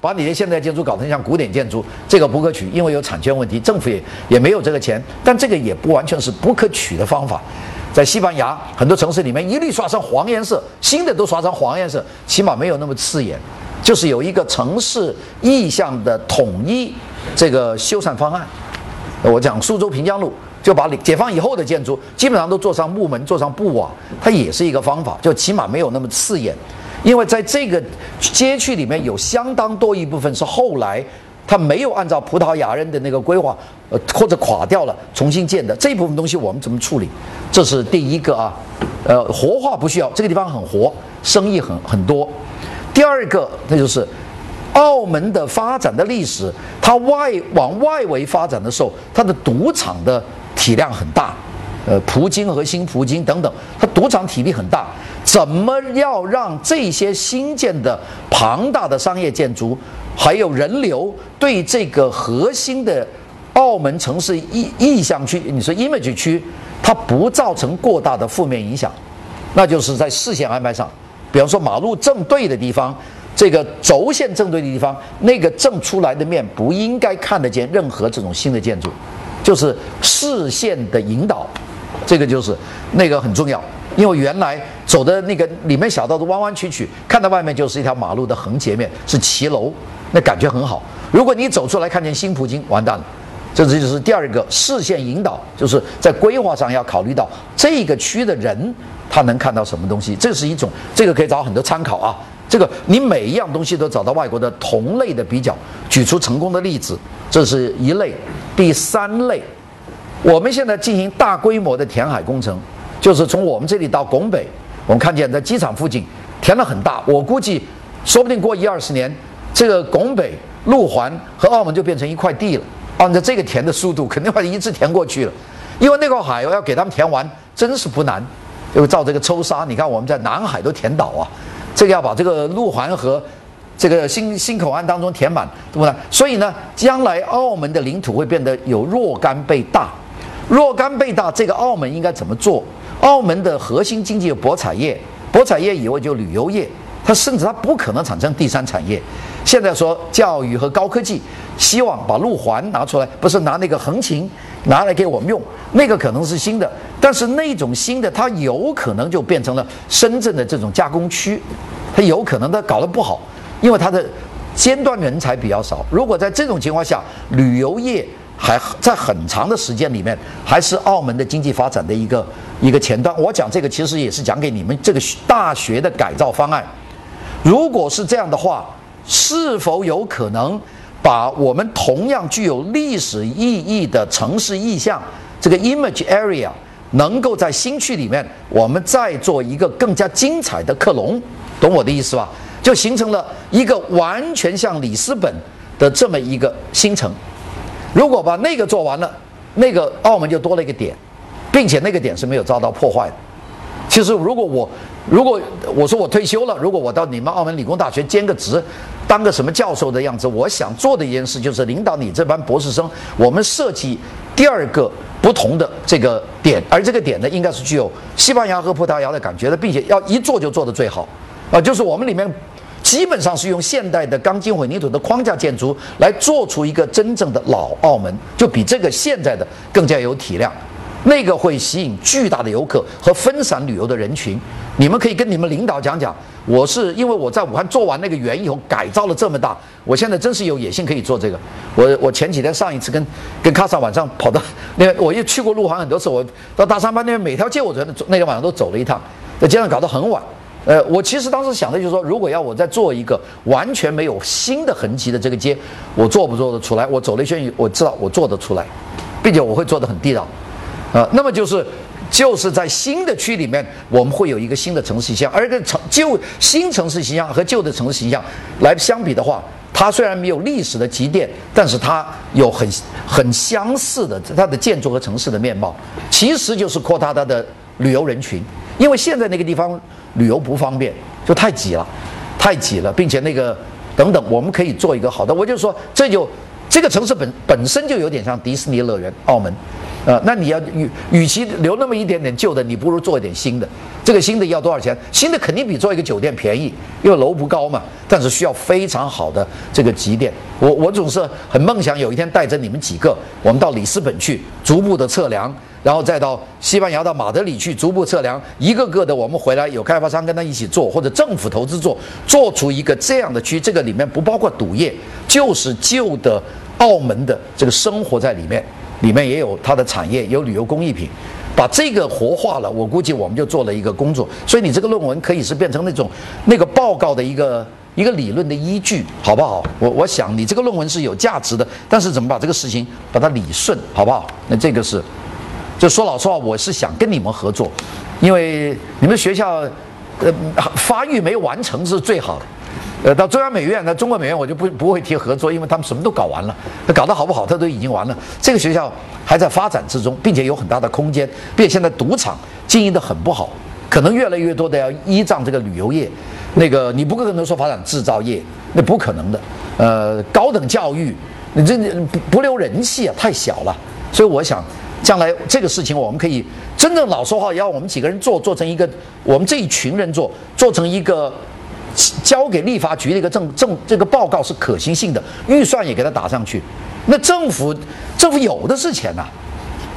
把你的现代建筑搞成像古典建筑，这个不可取，因为有产权问题，政府也也没有这个钱。但这个也不完全是不可取的方法。在西班牙很多城市里面，一律刷成黄颜色，新的都刷成黄颜色，起码没有那么刺眼。就是有一个城市意向的统一这个修缮方案。我讲苏州平江路。就把解放以后的建筑基本上都做上木门、做上布瓦，它也是一个方法，就起码没有那么刺眼。因为在这个街区里面有相当多一部分是后来他没有按照葡萄牙人的那个规划，呃或者垮掉了重新建的这部分东西，我们怎么处理？这是第一个啊，呃，活化不需要，这个地方很活，生意很很多。第二个，那就是澳门的发展的历史，它外往外围发展的时候，它的赌场的。体量很大，呃，葡京和新葡京等等，它赌场体力很大，怎么要让这些新建的庞大的商业建筑，还有人流对这个核心的澳门城市意意向区，你说 image 区，它不造成过大的负面影响？那就是在视线安排上，比方说马路正对的地方，这个轴线正对的地方，那个正出来的面不应该看得见任何这种新的建筑。就是视线的引导，这个就是那个很重要。因为原来走的那个里面小道都弯弯曲曲，看到外面就是一条马路的横截面，是骑楼，那感觉很好。如果你走出来看见新葡京，完蛋了。这这就是第二个视线引导，就是在规划上要考虑到这个区的人他能看到什么东西，这是一种，这个可以找很多参考啊。这个你每一样东西都找到外国的同类的比较，举出成功的例子，这是一类。第三类，我们现在进行大规模的填海工程，就是从我们这里到拱北，我们看见在机场附近填了很大，我估计说不定过一二十年，这个拱北、路环和澳门就变成一块地了。按照这个填的速度，肯定会一直填过去了，因为那个海我要给他们填完，真是不难。就照这个抽沙，你看我们在南海都填岛啊。这个要把这个路环和这个新新口岸当中填满，对不对？所以呢，将来澳门的领土会变得有若干倍大，若干倍大。这个澳门应该怎么做？澳门的核心经济有博彩业，博彩业以外就旅游业，它甚至它不可能产生第三产业。现在说教育和高科技，希望把路环拿出来，不是拿那个横琴拿来给我们用，那个可能是新的。但是那种新的，它有可能就变成了深圳的这种加工区，它有可能它搞得不好，因为它的尖端人才比较少。如果在这种情况下，旅游业还在很长的时间里面还是澳门的经济发展的一个一个前端。我讲这个其实也是讲给你们这个大学的改造方案。如果是这样的话，是否有可能把我们同样具有历史意义的城市意象这个 image area？能够在新区里面，我们再做一个更加精彩的克隆，懂我的意思吧？就形成了一个完全像里斯本的这么一个新城。如果把那个做完了，那个澳门就多了一个点，并且那个点是没有遭到破坏的。其实，如果我如果我说我退休了，如果我到你们澳门理工大学兼个职，当个什么教授的样子，我想做的一件事就是领导你这班博士生，我们设计第二个。不同的这个点，而这个点呢，应该是具有西班牙和葡萄牙的感觉的，并且要一做就做得最好，啊，就是我们里面基本上是用现代的钢筋混凝土的框架建筑来做出一个真正的老澳门，就比这个现在的更加有体量。那个会吸引巨大的游客和分散旅游的人群。你们可以跟你们领导讲讲，我是因为我在武汉做完那个园以后改造了这么大，我现在真是有野心可以做这个。我我前几天上一次跟跟卡萨晚上跑到那个，我又去过路环很多次，我到大三巴那边每条街我觉得那天晚上都走了一趟，在街上搞得很晚。呃，我其实当时想的就是说，如果要我再做一个完全没有新的痕迹的这个街，我做不做得出来？我走了一圈，我知道我做得出来，并且我会做得很地道。啊，那么就是，就是在新的区里面，我们会有一个新的城市形象，而这城旧新城市形象和旧的城市形象来相比的话，它虽然没有历史的积淀，但是它有很很相似的它的建筑和城市的面貌，其实就是扩大它的旅游人群，因为现在那个地方旅游不方便，就太挤了，太挤了，并且那个等等，我们可以做一个好的，我就说这就这个城市本本身就有点像迪士尼乐园，澳门。呃，那你要与与其留那么一点点旧的，你不如做一点新的。这个新的要多少钱？新的肯定比做一个酒店便宜，因为楼不高嘛，但是需要非常好的这个积淀。我我总是很梦想有一天带着你们几个，我们到里斯本去逐步的测量，然后再到西班牙到马德里去逐步测量，一个个的我们回来有开发商跟他一起做，或者政府投资做，做出一个这样的区。这个里面不包括赌业，就是旧的澳门的这个生活在里面，里面也有它的产业，有旅游工艺品。把这个活化了，我估计我们就做了一个工作。所以你这个论文可以是变成那种那个报告的一个一个理论的依据，好不好？我我想你这个论文是有价值的，但是怎么把这个事情把它理顺，好不好？那这个是，就说老实话，我是想跟你们合作，因为你们学校呃发育没完成是最好的。呃，到中央美院，那中国美院我就不不会提合作，因为他们什么都搞完了，那搞得好不好，他都已经完了。这个学校还在发展之中，并且有很大的空间，并且现在赌场经营的很不好，可能越来越多的要依仗这个旅游业。那个你不可能说发展制造业，那不可能的。呃，高等教育，你这不不留人气啊，太小了。所以我想，将来这个事情我们可以真正老说话，要我们几个人做，做成一个我们这一群人做，做成一个。交给立法局的一个政政这个报告是可行性的，预算也给他打上去。那政府政府有的是钱呐，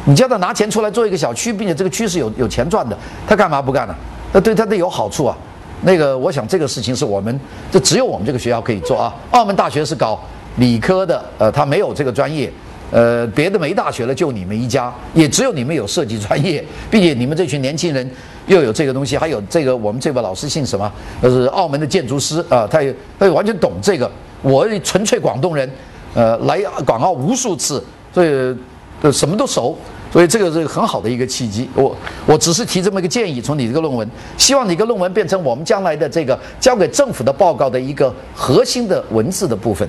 你叫他拿钱出来做一个小区，并且这个区是有有钱赚的，他干嘛不干呢？那对他得有好处啊。那个我想这个事情是我们这只有我们这个学校可以做啊。澳门大学是搞理科的，呃，他没有这个专业，呃，别的没大学了，就你们一家，也只有你们有设计专业，并且你们这群年轻人。又有这个东西，还有这个我们这位老师姓什么？就是澳门的建筑师啊，他也他也完全懂这个。我纯粹广东人，呃，来港澳无数次，所以呃什么都熟，所以这个是很好的一个契机。我我只是提这么一个建议，从你这个论文，希望你个论文变成我们将来的这个交给政府的报告的一个核心的文字的部分。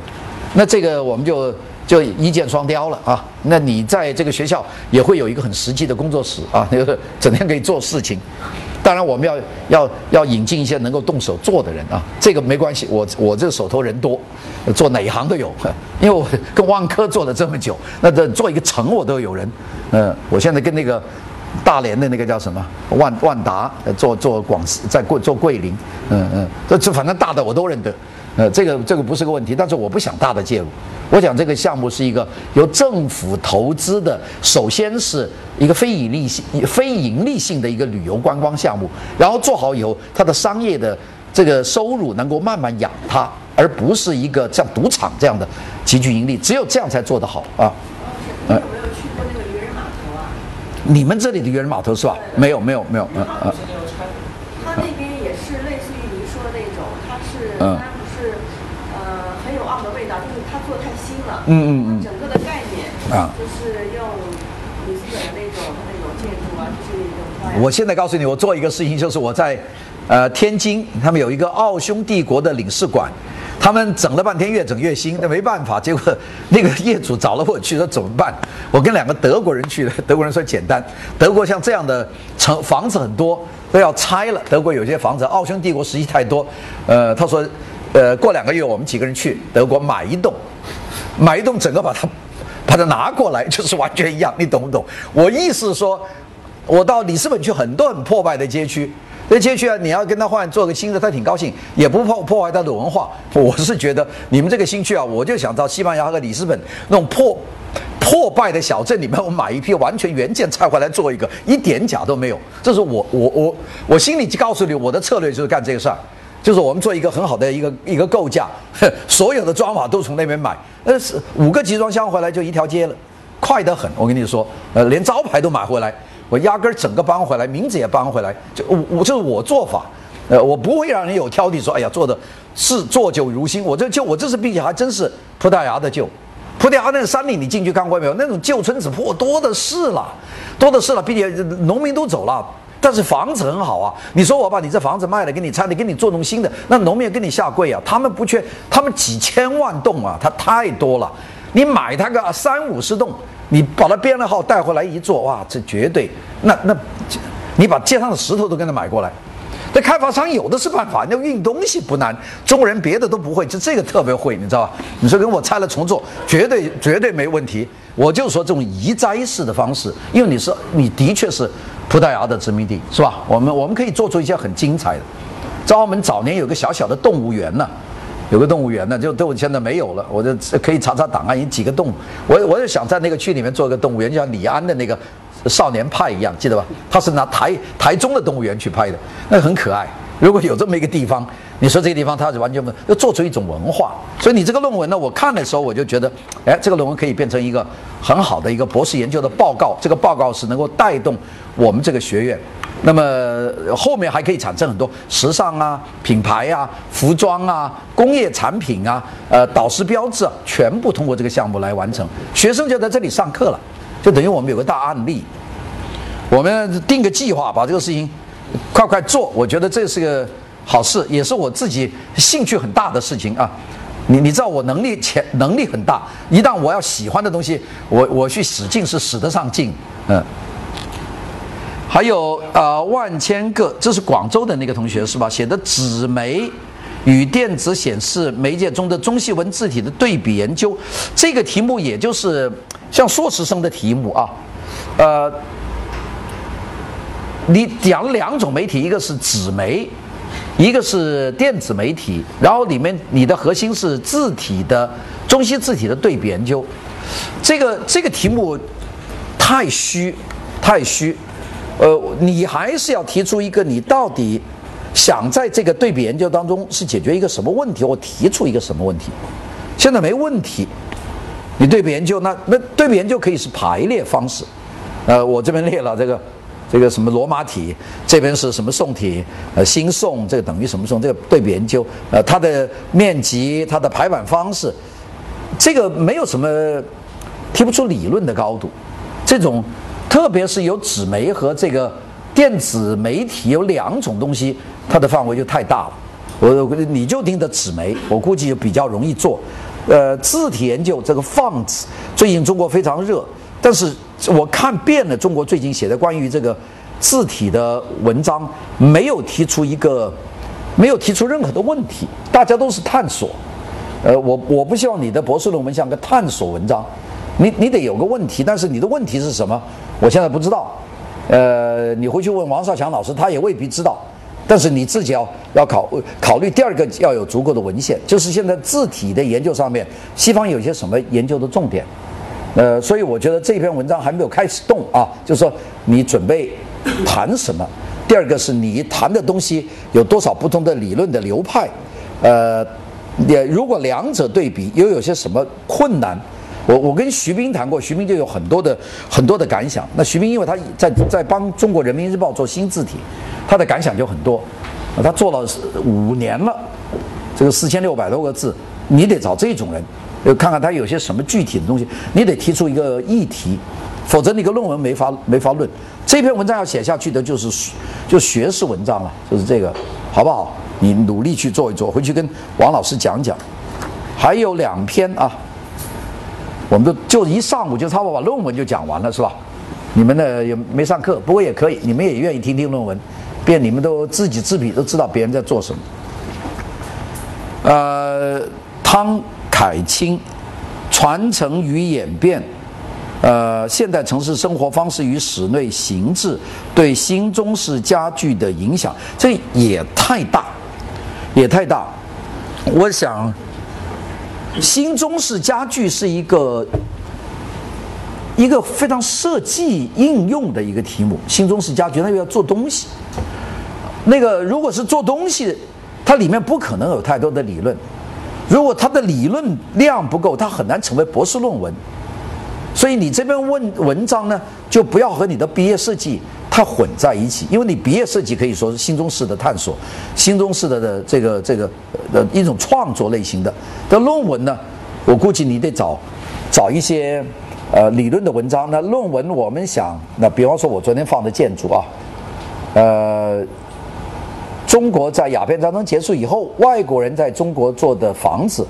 那这个我们就。就一箭双雕了啊！那你在这个学校也会有一个很实际的工作室啊，就 是整天可以做事情。当然，我们要要要引进一些能够动手做的人啊，这个没关系，我我这手头人多，做哪一行都有。因为我跟万科做了这么久，那这做一个城我都有人。嗯，我现在跟那个大连的那个叫什么万万达做做广在桂做桂林，嗯嗯，这这反正大的我都认得。呃，这个这个不是个问题，但是我不想大的介入。我讲这个项目是一个由政府投资的，首先是一个非盈利性、非盈利性的一个旅游观光项目，然后做好以后，它的商业的这个收入能够慢慢养它，而不是一个像赌场这样的极具盈利。只有这样才做得好啊。呃有没有去过那个渔人码头啊？你们这里的渔人码头是吧？没有，没有，没有。嗯嗯。他那边也是类似于您说的那种，他是嗯。嗯嗯嗯，整个的概念啊，就是用里斯本的那种那种建筑啊，就是。我现在告诉你，我做一个事情，就是我在呃天津，他们有一个奥匈帝国的领事馆，他们整了半天，越整越新，那没办法，结果那个业主找了我去，说怎么办？我跟两个德国人去的，德国人说简单，德国像这样的城房子很多都要拆了，德国有些房子，奥匈帝国实际太多，呃，他说，呃，过两个月我们几个人去德国买一栋。买一栋整个把它，把它拿过来，就是完全一样，你懂不懂？我意思是说，我到里斯本去很多很破败的街区，这街区啊，你要跟他换做个新的，他挺高兴，也不破破坏他的文化。我是觉得你们这个新区啊，我就想到西班牙和里斯本那种破破败的小镇里面，我买一批完全原件拆回来做一个，一点假都没有。这是我我我我心里就告诉你，我的策略就是干这个事儿。就是我们做一个很好的一个一个构架，所有的装法都从那边买，呃，是五个集装箱回来就一条街了，快得很。我跟你说，呃，连招牌都买回来，我压根儿整个搬回来，名字也搬回来，就我这是我做法，呃，我不会让人有挑剔，说哎呀做的是做旧如新。我这就我这是并且还真是葡萄牙的旧，葡萄牙那个山里你进去看过没有？那种旧村子破多的是了，多的是了，并且农民都走了。但是房子很好啊！你说我把你这房子卖了，给你拆了，给你做栋新的，那农民给你下跪啊！他们不缺，他们几千万栋啊，他太多了。你买他个三五十栋，你把它编了号带回来一做，哇，这绝对那那，你把街上的石头都跟他买过来。那开发商有的是办法，那运东西不难，中国人别的都不会，就这个特别会，你知道吧？你说跟我拆了重做，绝对绝对没问题。我就说这种移栽式的方式，因为你是你的确是。葡萄牙的殖民地，是吧？我们我们可以做出一些很精彩的。在澳门早年有个小小的动物园呢，有个动物园呢，就都现在没有了。我就可以查查档案，有几个动物。我我就想在那个区里面做个动物园，就像李安的那个少年派一样，记得吧？他是拿台台中的动物园去拍的，那很可爱。如果有这么一个地方，你说这个地方它是完全不要做出一种文化，所以你这个论文呢，我看的时候我就觉得，哎，这个论文可以变成一个很好的一个博士研究的报告。这个报告是能够带动我们这个学院，那么后面还可以产生很多时尚啊、品牌啊、服装啊、工业产品啊、呃导师标志，啊，全部通过这个项目来完成。学生就在这里上课了，就等于我们有个大案例。我们定个计划，把这个事情。快快做！我觉得这是个好事，也是我自己兴趣很大的事情啊。你你知道我能力潜能力很大，一旦我要喜欢的东西，我我去使劲是使得上劲。嗯。还有啊，万千个，这是广州的那个同学是吧？写的纸媒与电子显示媒介中的中西文字体的对比研究，这个题目也就是像硕士生的题目啊，呃。你讲两种媒体，一个是纸媒，一个是电子媒体，然后里面你的核心是字体的中西字体的对比研究，这个这个题目太虚，太虚，呃，你还是要提出一个你到底想在这个对比研究当中是解决一个什么问题，或提出一个什么问题？现在没问题，你对比研究那那对比研究可以是排列方式，呃，我这边列了这个。这个什么罗马体，这边是什么宋体？呃，新宋这个等于什么宋？这个对比研究，呃，它的面积、它的排版方式，这个没有什么提不出理论的高度。这种，特别是有纸媒和这个电子媒体有两种东西，它的范围就太大了。我你就盯着纸媒，我估计就比较容易做。呃，字体研究这个放字最近中国非常热。但是我看遍了中国最近写的关于这个字体的文章，没有提出一个，没有提出任何的问题，大家都是探索。呃，我我不希望你的博士论文像个探索文章，你你得有个问题，但是你的问题是什么？我现在不知道。呃，你回去问王少强老师，他也未必知道。但是你自己要要考考虑第二个要有足够的文献，就是现在字体的研究上面，西方有些什么研究的重点？呃，所以我觉得这篇文章还没有开始动啊，就是说你准备谈什么？第二个是你谈的东西有多少不同的理论的流派？呃，也如果两者对比，又有些什么困难？我我跟徐斌谈过，徐斌就有很多的很多的感想。那徐斌因为他在在帮中国人民日报做新字体，他的感想就很多。他做了五年了，这个四千六百多个字，你得找这种人。就看看他有些什么具体的东西，你得提出一个议题，否则你个论文没法没法论。这篇文章要写下去的就是就学士文章了，就是这个，好不好？你努力去做一做，回去跟王老师讲讲。还有两篇啊，我们都就一上午就差不多把论文就讲完了，是吧？你们呢也没上课，不过也可以，你们也愿意听听论文，便你们都知己知彼，都知道别人在做什么。呃，汤。凯清，传承与演变，呃，现代城市生活方式与室内形制对新中式家具的影响，这也太大，也太大。我想，新中式家具是一个一个非常设计应用的一个题目。新中式家具，它又要做东西，那个如果是做东西，它里面不可能有太多的理论。如果他的理论量不够，他很难成为博士论文。所以你这篇问文章呢，就不要和你的毕业设计它混在一起，因为你毕业设计可以说是新中式的探索，新中式的的这个这个呃一种创作类型的。的论文呢，我估计你得找找一些呃理论的文章。那论文我们想，那比方说我昨天放的建筑啊，呃。中国在鸦片战争结束以后，外国人在中国做的房子，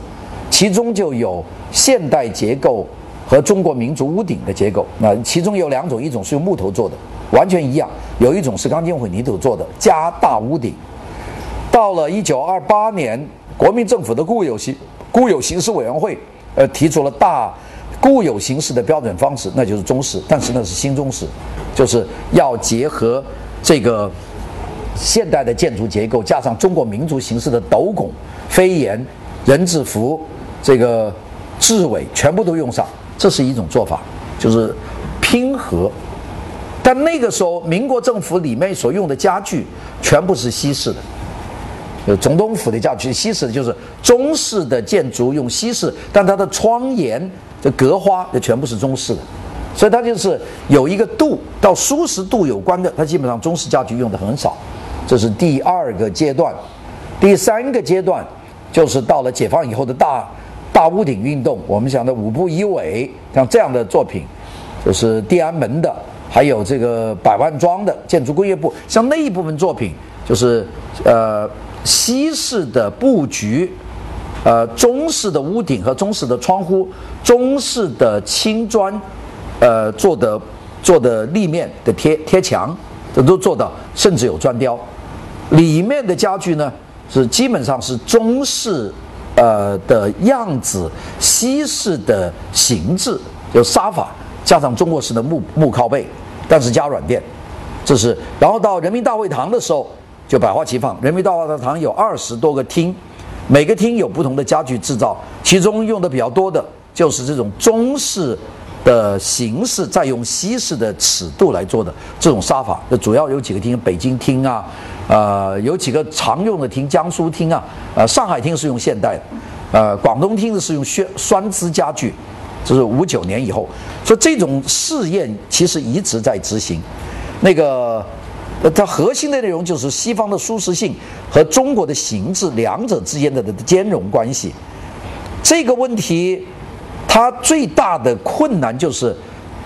其中就有现代结构和中国民族屋顶的结构。那其中有两种，一种是用木头做的，完全一样；有一种是钢筋混凝土做的，加大屋顶。到了一九二八年，国民政府的固有形固有形式委员会，呃，提出了大固有形式的标准方式，那就是中式，但是那是新中式，就是要结合这个现代的建筑结构，加上中国民族形式的斗拱、飞檐、人字符、这个雉尾，全部都用上，这是一种做法，就是拼合。但那个时候，民国政府里面所用的家具全部是西式的。有总统府的家具，西式的就是中式的建筑用西式，但它的窗檐、这格花这全部是中式的，所以它就是有一个度到舒适度有关的，它基本上中式家具用的很少。这是第二个阶段，第三个阶段就是到了解放以后的大大屋顶运动，我们讲的五步一尾，像这样的作品，就是地安门的，还有这个百万庄的建筑工业部，像那一部分作品，就是呃。西式的布局，呃，中式的屋顶和中式的窗户，中式的青砖，呃，做的做的立面的贴贴墙，这都做到，甚至有砖雕。里面的家具呢，是基本上是中式，呃的样子，西式的形制，就沙发加上中国式的木木靠背，但是加软垫，这是。然后到人民大会堂的时候。就百花齐放，人民大会堂有二十多个厅，每个厅有不同的家具制造，其中用的比较多的就是这种中式的形式，再用西式的尺度来做的这种沙发。那主要有几个厅，北京厅啊，呃，有几个常用的厅，江苏厅啊，呃，上海厅是用现代的，呃，广东厅的是用宣酸枝家具，这是五九年以后，所以这种试验其实一直在执行，那个。它核心的内容就是西方的舒适性和中国的形制两者之间的的兼容关系。这个问题，它最大的困难就是，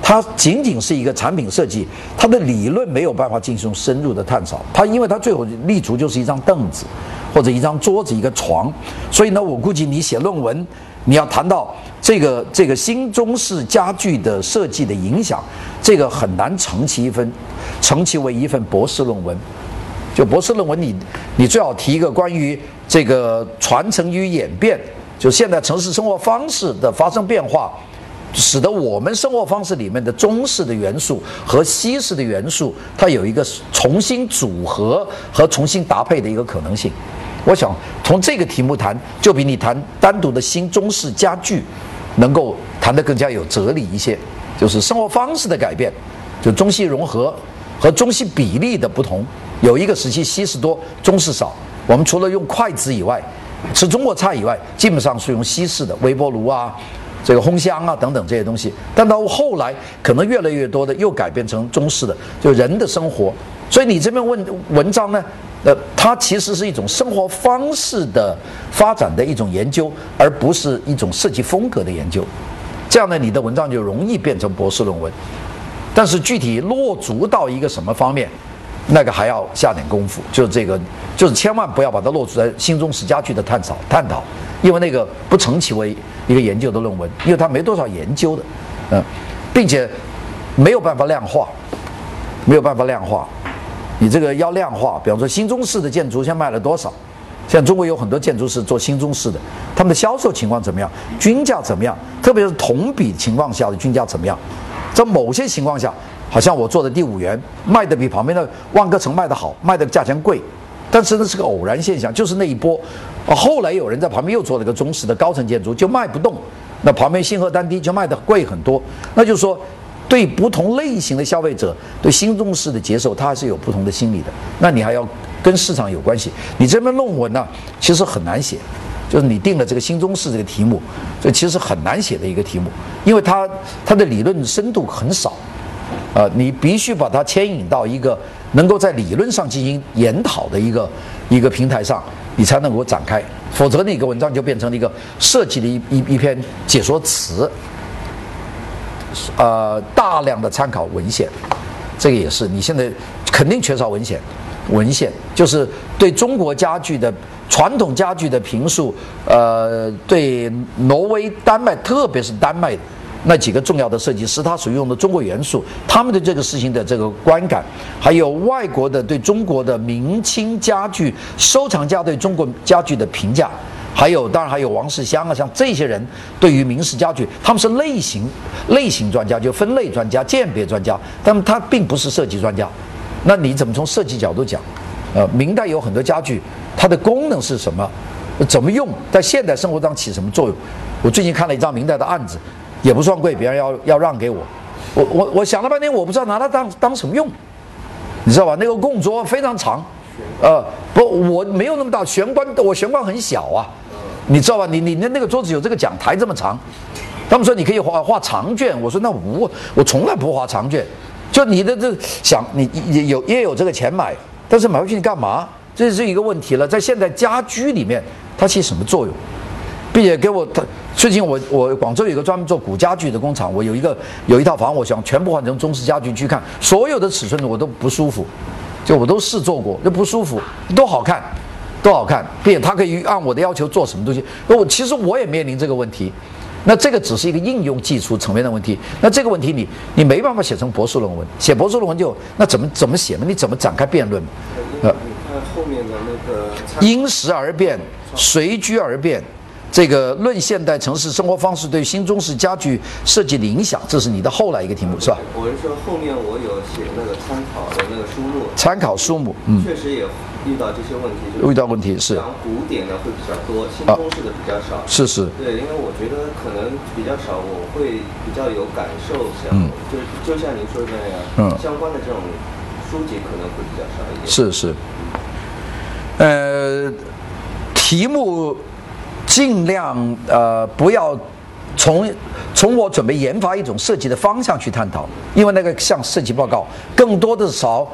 它仅仅是一个产品设计，它的理论没有办法进行深入的探讨。它因为它最后立足就是一张凳子，或者一张桌子、一个床，所以呢，我估计你写论文，你要谈到这个这个新中式家具的设计的影响，这个很难成其一分。成其为一份博士论文，就博士论文，你你最好提一个关于这个传承与演变，就现在城市生活方式的发生变化，使得我们生活方式里面的中式的元素和西式的元素，它有一个重新组合和重新搭配的一个可能性。我想从这个题目谈，就比你谈单独的新中式家具，能够谈得更加有哲理一些，就是生活方式的改变，就中西融合。和中西比例的不同，有一个时期西式多，中式少。我们除了用筷子以外，吃中国菜以外，基本上是用西式的微波炉啊，这个烘箱啊等等这些东西。但到后来，可能越来越多的又改变成中式的，就人的生活。所以你这篇问文章呢，呃，它其实是一种生活方式的发展的一种研究，而不是一种设计风格的研究。这样呢，你的文章就容易变成博士论文。但是具体落足到一个什么方面，那个还要下点功夫。就是这个，就是千万不要把它落足在新中式家具的探讨探讨，因为那个不成其为一个研究的论文，因为它没多少研究的，嗯，并且没有办法量化，没有办法量化。你这个要量化，比方说新中式的建筑现在卖了多少？现在中国有很多建筑师做新中式的，他们的销售情况怎么样？均价怎么样？特别是同比情况下的均价怎么样？在某些情况下，好像我做的第五园卖的比旁边的万科城卖的好，卖的价钱贵，但是那是个偶然现象，就是那一波。后来有人在旁边又做了个中式的高层建筑，就卖不动，那旁边星河丹堤就卖的贵很多。那就是说，对不同类型的消费者，对新中式的接受，他还是有不同的心理的。那你还要跟市场有关系。你这篇论文呢，其实很难写。就是你定了这个新中式这个题目，这其实很难写的一个题目，因为它它的理论深度很少，呃，你必须把它牵引到一个能够在理论上进行研讨的一个一个平台上，你才能够展开，否则那个文章就变成了一个设计的一一一篇解说词，呃，大量的参考文献，这个也是你现在肯定缺少文献，文献就是对中国家具的。传统家具的评述，呃，对挪威、丹麦，特别是丹麦那几个重要的设计师，他所用的中国元素，他们的这个事情的这个观感，还有外国的对中国的明清家具收藏家对中国家具的评价，还有当然还有王世襄啊，像这些人对于明式家具，他们是类型类型专家，就分类专家、鉴别专家，但他并不是设计专家。那你怎么从设计角度讲？呃，明代有很多家具，它的功能是什么？怎么用？在现代生活中起什么作用？我最近看了一张明代的案子，也不算贵，别人要要让给我，我我我想了半天，我不知道拿它当当什么用，你知道吧？那个供桌非常长，呃，不，我没有那么大玄关，我玄关很小啊，你知道吧？你你那那个桌子有这个讲台这么长，他们说你可以画画长卷，我说那我我从来不画长卷，就你的这想你也有也有这个钱买，但是买回去你干嘛？这是一个问题了，在现在家居里面它起什么作用？并且给我，他最近我我广州有个专门做古家具的工厂，我有一个有一套房，我想全部换成中式家具去看，所有的尺寸我都不舒服，就我都试做过，就不舒服，都好看，都好看，并且他可以按我的要求做什么东西。那我其实我也面临这个问题，那这个只是一个应用技术层面的问题，那这个问题你你没办法写成博士论文，写博士论文就那怎么怎么写呢？你怎么展开辩论？呃，看后面的那个因时而变，随居而变。这个论现代城市生活方式对新中式家具设计的影响，这是你的后来一个题目是吧？我是说后面我有写那个参考的那个书目。参考书目，嗯，确实也遇到这些问题。遇到问题是。讲古典的会比较多，新中式的比较少。是是。对，因为我觉得可能比较少，我会比较有感受，想就就像您说的那样，嗯，相关的这种书籍可能会比较少一点。是是。呃，题目。尽量呃不要从从我准备研发一种设计的方向去探讨，因为那个像设计报告，更多的少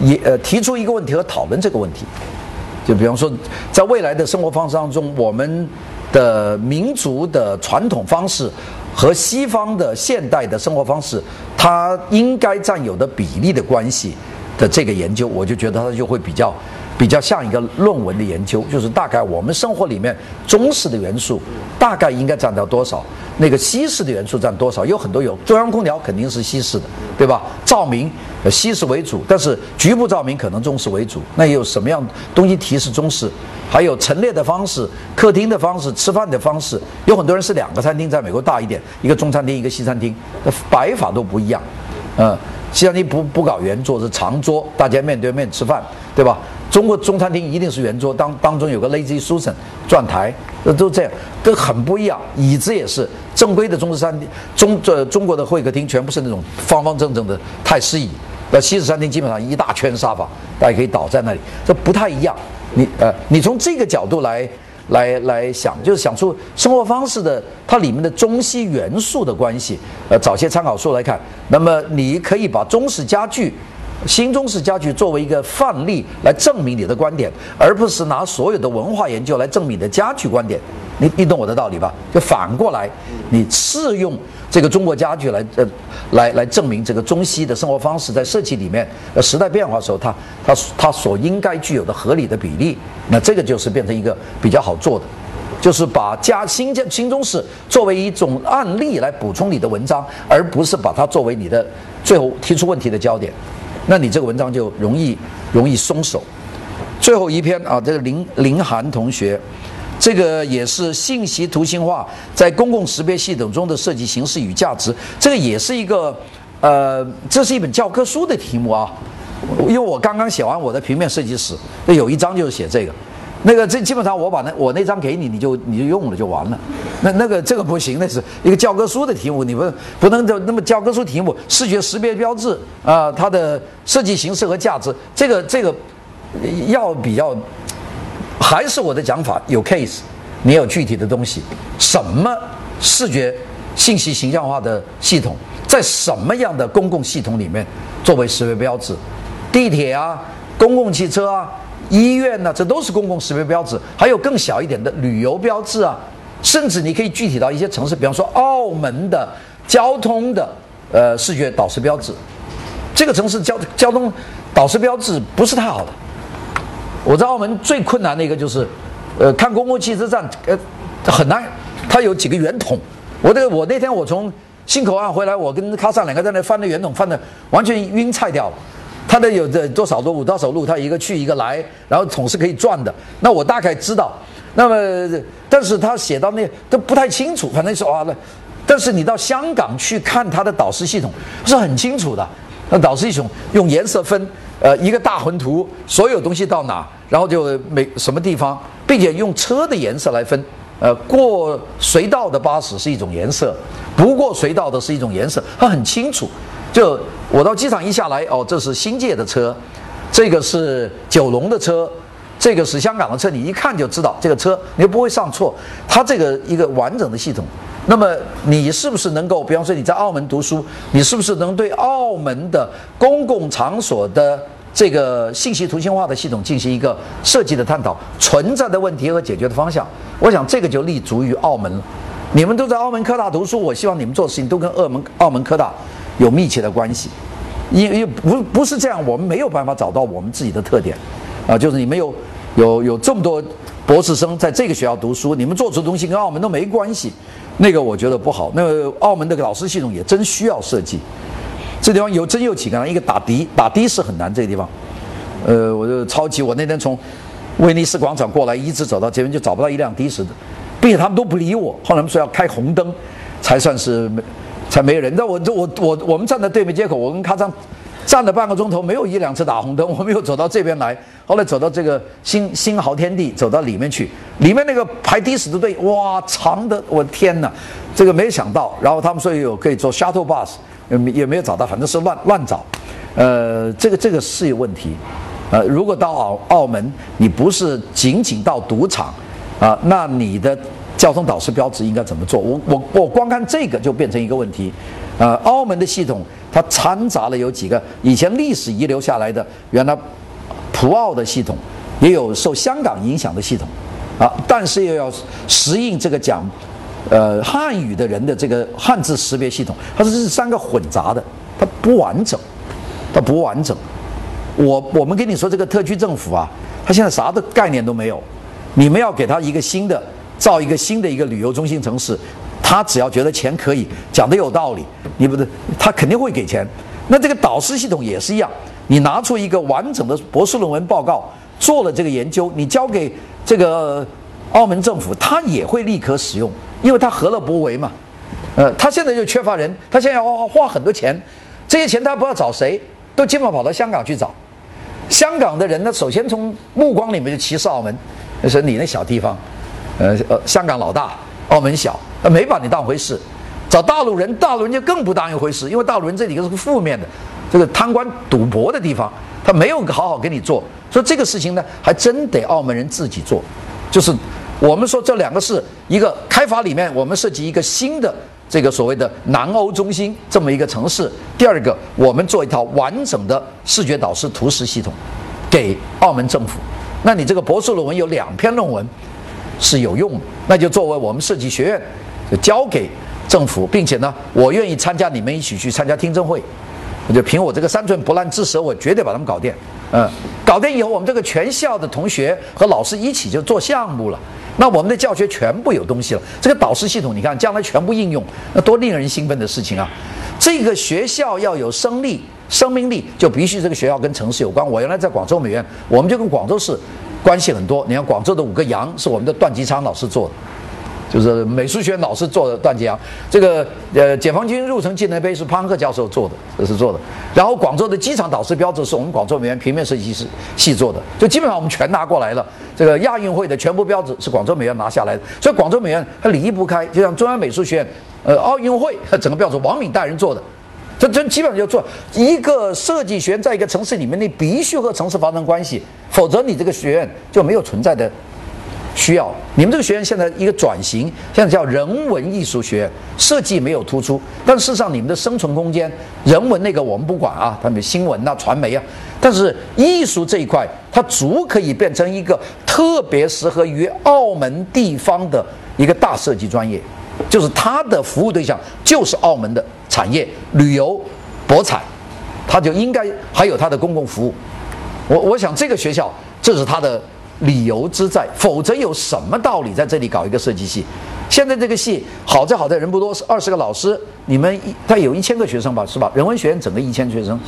也呃提出一个问题和讨论这个问题。就比方说，在未来的生活方式当中，我们的民族的传统方式和西方的现代的生活方式，它应该占有的比例的关系的这个研究，我就觉得它就会比较。比较像一个论文的研究，就是大概我们生活里面中式的元素大概应该占到多少，那个西式的元素占多少？有很多有中央空调肯定是西式的，对吧？照明西式为主，但是局部照明可能中式为主。那有什么样东西提示中式？还有陈列的方式、客厅的方式、吃饭的方式，有很多人是两个餐厅，在美国大一点，一个中餐厅，一个西餐厅，那摆法都不一样，嗯。西餐厅不不搞圆桌，是长桌，大家面对面吃饭，对吧？中国中餐厅一定是圆桌，当当中有个 lazy Susan 转台，那，都这样，都很不一样。椅子也是正规的中式餐厅，中这中国的会客厅全部是那种方方正正的太师椅，那西式餐厅基本上一大圈沙发，大家可以倒在那里，这不太一样。你呃，你从这个角度来。来来想，就是想出生活方式的它里面的中西元素的关系。呃，找些参考书来看。那么你可以把中式家具、新中式家具作为一个范例来证明你的观点，而不是拿所有的文化研究来证明你的家具观点。你你懂我的道理吧？就反过来，你适用这个中国家具来呃来来证明这个中西的生活方式在设计里面呃时代变化的时候，它它它所应该具有的合理的比例。那这个就是变成一个比较好做的，就是把加新建新中式作为一种案例来补充你的文章，而不是把它作为你的最后提出问题的焦点。那你这个文章就容易容易松手。最后一篇啊，这个林林涵同学。这个也是信息图形化在公共识别系统中的设计形式与价值。这个也是一个，呃，这是一本教科书的题目啊。因为我刚刚写完我的平面设计史，那有一章就是写这个。那个这基本上我把那我那张给你，你就你就用了就完了。那那个这个不行，那是一个教科书的题目，你不不能就那么教科书题目，视觉识别标志啊，它的设计形式和价值，这个这个要比较。还是我的讲法，有 case，你有具体的东西，什么视觉信息形象化的系统，在什么样的公共系统里面作为识别标志？地铁啊，公共汽车啊，医院呢，这都是公共识别标志。还有更小一点的旅游标志啊，甚至你可以具体到一些城市，比方说澳门的交通的呃视觉导示标志，这个城市交交通导示标志不是太好的。我在澳门最困难的一个就是，呃，看公共汽车站，呃，很难。它有几个圆筒，我这个我那天我从新口岸回来，我跟卡萨两个在那翻那圆筒，翻的完全晕菜掉了。他的有的多少路，五多少路，他一个去一个来，然后桶是可以转的。那我大概知道，那么，但是他写到那都不太清楚，反正说啊，那，但是你到香港去看他的导师系统是很清楚的。那导师系统用颜色分，呃，一个大魂图，所有东西到哪，然后就每什么地方，并且用车的颜色来分。呃，过隧道的巴士是一种颜色，不过隧道的是一种颜色，它很清楚。就我到机场一下来，哦，这是新界的车，这个是九龙的车，这个是香港的车，你一看就知道这个车，你又不会上错。它这个一个完整的系统，那么你是不是能够，比方说你在澳门读书，你是不是能对澳门的公共场所的？这个信息图形化的系统进行一个设计的探讨，存在的问题和解决的方向，我想这个就立足于澳门了。你们都在澳门科大读书，我希望你们做事情都跟澳门澳门科大有密切的关系。因因为不不是这样，我们没有办法找到我们自己的特点啊，就是你们有有有这么多博士生在这个学校读书，你们做出的东西跟澳门都没关系，那个我觉得不好。那个澳门的老师系统也真需要设计。这地方有真有几个人，一个打的打的士很难。这个地方，呃，我就超级。我那天从威尼斯广场过来，一直走到这边就找不到一辆的士的，并且他们都不理我。后来他们说要开红灯，才算是才没人。那我我我我们站在对面街口，我跟咔嚓站了半个钟头，没有一辆车打红灯。我们又走到这边来，后来走到这个新新豪天地，走到里面去，里面那个排的士的队，哇，长的，我天哪，这个没想到。然后他们说有可以坐 shuttle bus。也没有找到，反正是乱乱找，呃，这个这个是有问题，呃，如果到澳澳门，你不是仅仅到赌场，啊，那你的交通导师标志应该怎么做？我我我光看这个就变成一个问题，呃，澳门的系统它掺杂了有几个以前历史遗留下来的，原来葡澳的系统，也有受香港影响的系统，啊，但是又要适应这个讲。呃，汉语的人的这个汉字识别系统，它是这三个混杂的，它不完整，它不完整。我我们跟你说，这个特区政府啊，它现在啥的概念都没有。你们要给他一个新的造一个新的一个旅游中心城市，他只要觉得钱可以，讲的有道理，你不是，他肯定会给钱。那这个导师系统也是一样，你拿出一个完整的博士论文报告，做了这个研究，你交给这个澳门政府，他也会立刻使用。因为他何乐不为嘛，呃，他现在就缺乏人，他现在要花花很多钱，这些钱他不知道找谁，都基本跑到香港去找。香港的人呢，首先从目光里面就歧视澳门，说你那小地方，呃呃，香港老大，澳门小，呃没把你当回事。找大陆人，大陆人就更不当一回事，因为大陆人这里是个负面的，这个贪官赌博的地方，他没有好好给你做。所以这个事情呢，还真得澳门人自己做，就是。我们说这两个是一个开发里面，我们设计一个新的这个所谓的南欧中心这么一个城市。第二个，我们做一套完整的视觉导师图示系统，给澳门政府。那你这个博士论文有两篇论文是有用的，那就作为我们设计学院就交给政府，并且呢，我愿意参加你们一起去参加听证会。我就凭我这个三寸不烂之舌，我绝对把他们搞定。嗯，搞定以后，我们这个全校的同学和老师一起就做项目了。那我们的教学全部有东西了，这个导师系统，你看将来全部应用，那多令人兴奋的事情啊！这个学校要有生力、生命力，就必须这个学校跟城市有关。我原来在广州美院，我们就跟广州市关系很多。你看广州的五个羊是我们的段吉昌老师做的。就是美术学院老师做的段吉阳，这个呃解放军入城纪念碑是潘克教授做的，这是做的。然后广州的机场导师标志是我们广州美院平面设计师系做的，就基本上我们全拿过来了。这个亚运会的全部标志是广州美院拿下来的，所以广州美院它离不开，就像中央美术学院，呃奥运会整个标志王敏带人做的，这这基本上就做一个设计学院在一个城市里面，你必须和城市发生关系，否则你这个学院就没有存在的。需要你们这个学院现在一个转型，现在叫人文艺术学院，设计没有突出，但事实上你们的生存空间，人文那个我们不管啊，他们新闻呐、传媒啊，但是艺术这一块，它足可以变成一个特别适合于澳门地方的一个大设计专业，就是他的服务对象就是澳门的产业、旅游、博彩，他就应该还有他的公共服务。我我想这个学校，这是他的。理由之在，否则有什么道理在这里搞一个设计系？现在这个系好在好在人不多，是二十个老师，你们他有一千个学生吧，是吧？人文学院整个一千学生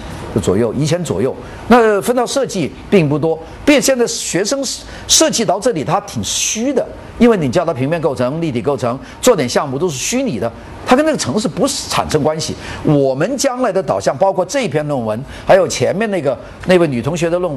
左右，一千左右。那分到设计并不多，并且现在学生设计到这里他挺虚的，因为你叫他平面构成、立体构成，做点项目都是虚拟的，他跟那个城市不是产生关系。我们将来的导向，包括这篇论文，还有前面那个那位女同学的论文。